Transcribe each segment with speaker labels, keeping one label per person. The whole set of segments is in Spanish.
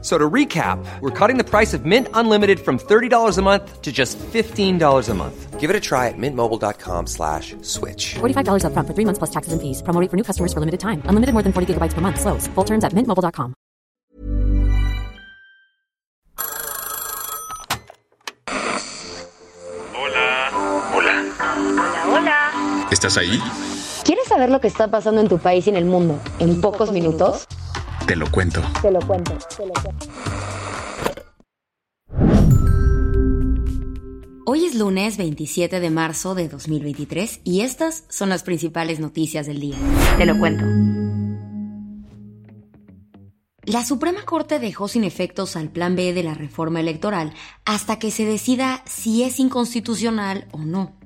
Speaker 1: So to recap, we're cutting the price of Mint Unlimited from $30 a month to just $15 a month.
Speaker 2: Give it a try at mintmobile.com slash switch.
Speaker 3: $45 up front for three months plus taxes and fees. Promo rate for new customers for limited time. Unlimited more than 40 gigabytes per month. Slows. Full terms at mintmobile.com.
Speaker 4: Hola.
Speaker 5: Hola.
Speaker 6: Hola.
Speaker 5: ¿Estás ahí?
Speaker 6: ¿Quieres saber lo que está pasando en tu país y en el mundo en pocos minutos?
Speaker 5: Te lo cuento.
Speaker 6: Te lo cuento. Te lo cuento.
Speaker 7: Hoy es lunes 27 de marzo de 2023 y estas son las principales noticias del día. Te lo cuento. La Suprema Corte dejó sin efectos al Plan B de la reforma electoral hasta que se decida si es inconstitucional o no.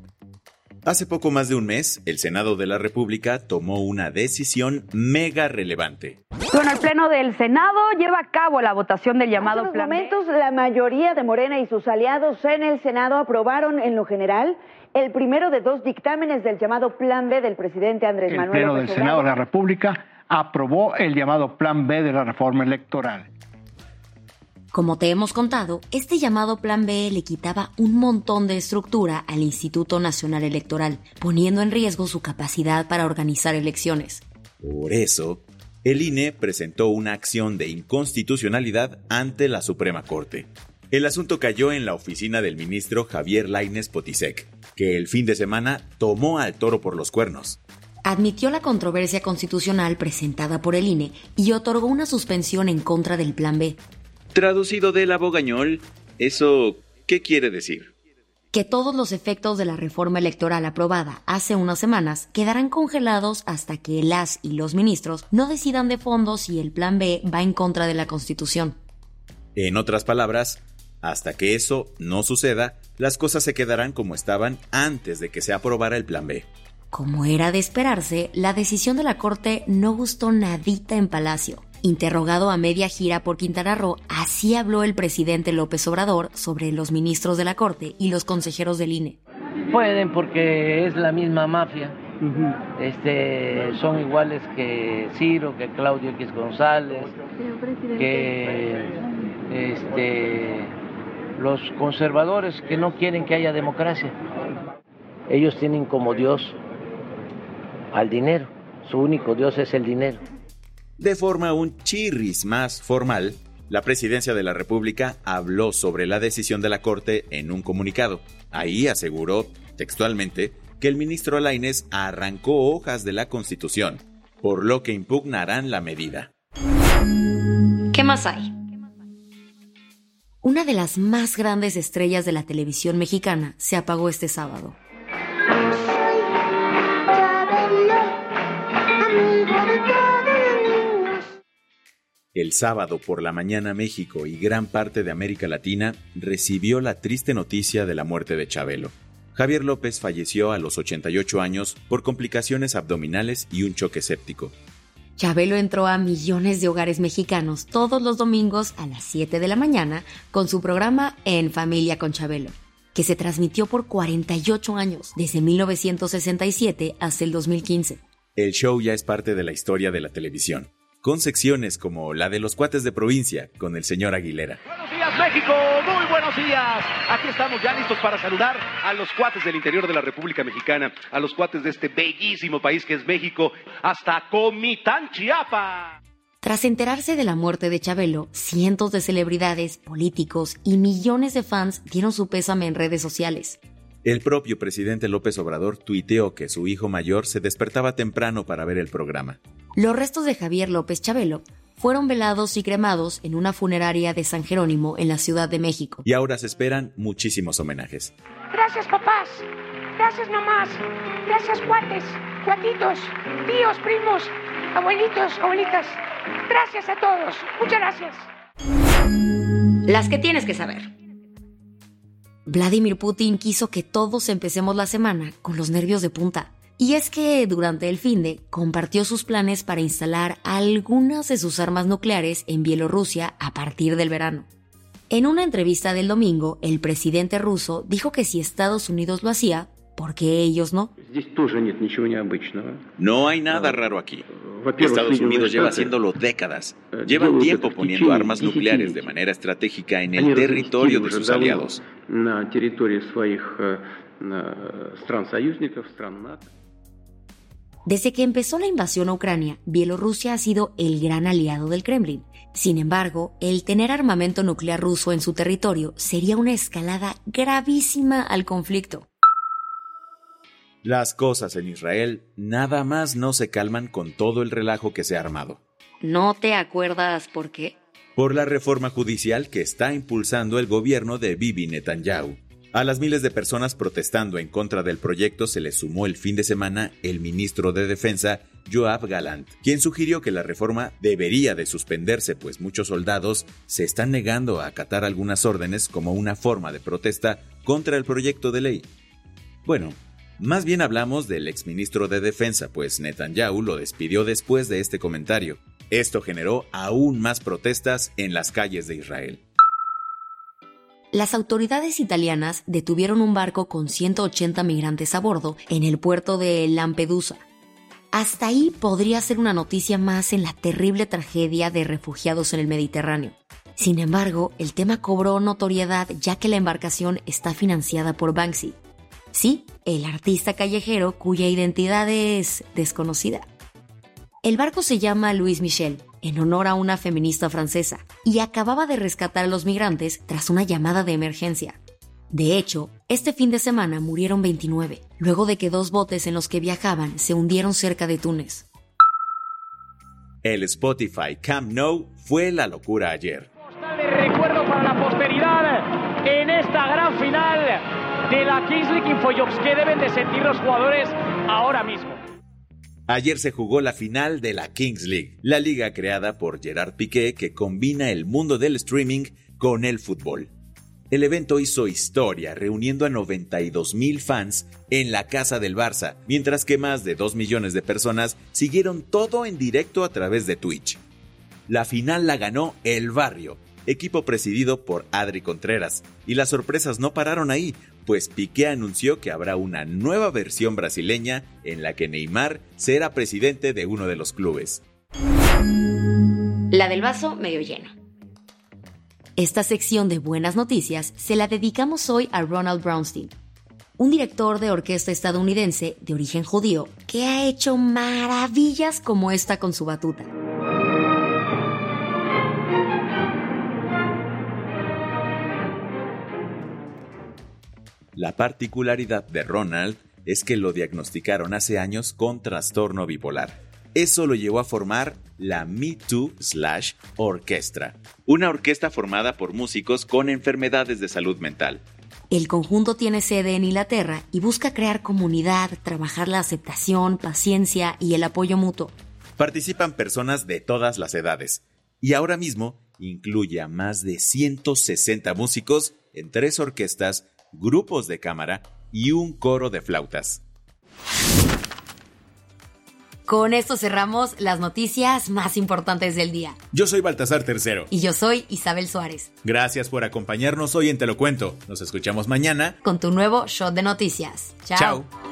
Speaker 8: Hace poco más de un mes, el Senado de la República tomó una decisión mega relevante.
Speaker 9: Bueno, el Pleno del Senado lleva a cabo la votación del llamado
Speaker 10: Hace unos
Speaker 9: Plan B.
Speaker 10: momentos, la mayoría de Morena y sus aliados en el Senado aprobaron en lo general el primero de dos dictámenes del llamado Plan B del presidente Andrés
Speaker 11: El
Speaker 10: Manuel
Speaker 11: Pleno del Senado de la. República aprobó el llamado Plan B de la reforma electoral.
Speaker 7: Como te hemos contado, este llamado Plan B le quitaba un montón de estructura al Instituto Nacional Electoral, poniendo en riesgo su capacidad para organizar elecciones.
Speaker 8: Por eso, el INE presentó una acción de inconstitucionalidad ante la Suprema Corte. El asunto cayó en la oficina del ministro Javier Lainez Potisek, que el fin de semana tomó al toro por los cuernos.
Speaker 7: Admitió la controversia constitucional presentada por el INE y otorgó una suspensión en contra del Plan B,
Speaker 8: Traducido del abogañol, ¿eso qué quiere decir?
Speaker 7: que todos los efectos de la reforma electoral aprobada hace unas semanas quedarán congelados hasta que las y los ministros no decidan de fondo si el Plan B va en contra de la Constitución.
Speaker 8: En otras palabras, hasta que eso no suceda, las cosas se quedarán como estaban antes de que se aprobara el Plan B.
Speaker 7: Como era de esperarse, la decisión de la Corte no gustó nadita en Palacio. Interrogado a media gira por Quintana Roo, así habló el presidente López Obrador sobre los ministros de la Corte y los consejeros del INE.
Speaker 12: Pueden porque es la misma mafia. Este, son iguales que Ciro, que Claudio X González, que este, los conservadores que no quieren que haya democracia. Ellos tienen como Dios al dinero. Su único Dios es el dinero.
Speaker 8: De forma un chirris más formal, la presidencia de la República habló sobre la decisión de la Corte en un comunicado. Ahí aseguró, textualmente, que el ministro Lainez arrancó hojas de la Constitución, por lo que impugnarán la medida.
Speaker 7: ¿Qué más hay? Una de las más grandes estrellas de la televisión mexicana se apagó este sábado.
Speaker 8: El sábado por la mañana México y gran parte de América Latina recibió la triste noticia de la muerte de Chabelo. Javier López falleció a los 88 años por complicaciones abdominales y un choque séptico.
Speaker 7: Chabelo entró a millones de hogares mexicanos todos los domingos a las 7 de la mañana con su programa En Familia con Chabelo, que se transmitió por 48 años, desde 1967 hasta el 2015.
Speaker 8: El show ya es parte de la historia de la televisión, con secciones como la de los cuates de provincia con el señor Aguilera.
Speaker 13: Buenos días México, muy buenos días. Aquí estamos ya listos para saludar a los cuates del interior de la República Mexicana, a los cuates de este bellísimo país que es México, hasta Comitán, Chiapas.
Speaker 7: Tras enterarse de la muerte de Chabelo, cientos de celebridades, políticos y millones de fans dieron su pésame en redes sociales.
Speaker 8: El propio presidente López Obrador tuiteó que su hijo mayor se despertaba temprano para ver el programa.
Speaker 7: Los restos de Javier López Chabelo fueron velados y cremados en una funeraria de San Jerónimo en la Ciudad de México.
Speaker 8: Y ahora se esperan muchísimos homenajes.
Speaker 14: Gracias papás, gracias mamás, gracias cuates, cuatitos, tíos, primos, abuelitos, abuelitas. Gracias a todos, muchas gracias.
Speaker 7: Las que tienes que saber. Vladimir Putin quiso que todos empecemos la semana con los nervios de punta Y es que durante el finde compartió sus planes para instalar algunas de sus armas nucleares en Bielorrusia a partir del verano. En una entrevista del domingo, el presidente ruso dijo que si Estados Unidos lo hacía, ¿por qué ellos no?
Speaker 8: No hay nada raro aquí. Estados Unidos lleva haciéndolo décadas. Lleva tiempo poniendo armas nucleares de manera estratégica en el territorio de sus aliados.
Speaker 7: Desde que empezó la invasión a Ucrania, Bielorrusia ha sido el gran aliado del Kremlin. Sin embargo, el tener armamento nuclear ruso en su territorio sería una escalada gravísima al conflicto.
Speaker 8: Las cosas en Israel nada más no se calman con todo el relajo que se ha armado.
Speaker 7: ¿No te acuerdas por qué?
Speaker 8: Por la reforma judicial que está impulsando el gobierno de Bibi Netanyahu. A las miles de personas protestando en contra del proyecto se le sumó el fin de semana el ministro de Defensa, Joab Galant, quien sugirió que la reforma debería de suspenderse pues muchos soldados se están negando a acatar algunas órdenes como una forma de protesta contra el proyecto de ley. Bueno, más bien hablamos del exministro de Defensa, pues Netanyahu lo despidió después de este comentario. Esto generó aún más protestas en las calles de Israel.
Speaker 7: Las autoridades italianas detuvieron un barco con 180 migrantes a bordo en el puerto de Lampedusa. Hasta ahí podría ser una noticia más en la terrible tragedia de refugiados en el Mediterráneo. Sin embargo, el tema cobró notoriedad ya que la embarcación está financiada por Banksy. Sí, el artista callejero cuya identidad es desconocida. El barco se llama Louis Michel, en honor a una feminista francesa, y acababa de rescatar a los migrantes tras una llamada de emergencia. De hecho, este fin de semana murieron 29, luego de que dos botes en los que viajaban se hundieron cerca de Túnez.
Speaker 8: El Spotify Camp Nou fue la locura ayer.
Speaker 4: De recuerdo para la posteridad en esta gran final de la Kings League Infojobs que deben de sentir los jugadores ahora mismo.
Speaker 8: Ayer se jugó la final de la Kings League, la liga creada por Gerard Piqué que combina el mundo del streaming con el fútbol. El evento hizo historia, reuniendo a 92 mil fans en la casa del Barça, mientras que más de 2 millones de personas siguieron todo en directo a través de Twitch. La final la ganó El Barrio, equipo presidido por Adri Contreras, y las sorpresas no pararon ahí, pues Piqué anunció que habrá una nueva versión brasileña en la que Neymar será presidente de uno de los clubes.
Speaker 7: La del vaso medio lleno. Esta sección de buenas noticias se la dedicamos hoy a Ronald Brownstein, un director de orquesta estadounidense de origen judío que ha hecho maravillas como esta con su batuta.
Speaker 8: La particularidad de Ronald es que lo diagnosticaron hace años con trastorno bipolar. Eso lo llevó a formar la Me Too Slash Orquestra, una orquesta formada por músicos con enfermedades de salud mental.
Speaker 7: El conjunto tiene sede en Inglaterra y busca crear comunidad, trabajar la aceptación, paciencia y el apoyo mutuo.
Speaker 8: Participan personas de todas las edades y ahora mismo incluye a más de 160 músicos en tres orquestas grupos de cámara y un coro de flautas.
Speaker 7: Con esto cerramos las noticias más importantes del día.
Speaker 8: Yo soy Baltasar Tercero.
Speaker 7: Y yo soy Isabel Suárez.
Speaker 8: Gracias por acompañarnos hoy en Te lo Cuento. Nos escuchamos mañana
Speaker 7: con tu nuevo shot de noticias. Chao. Chao.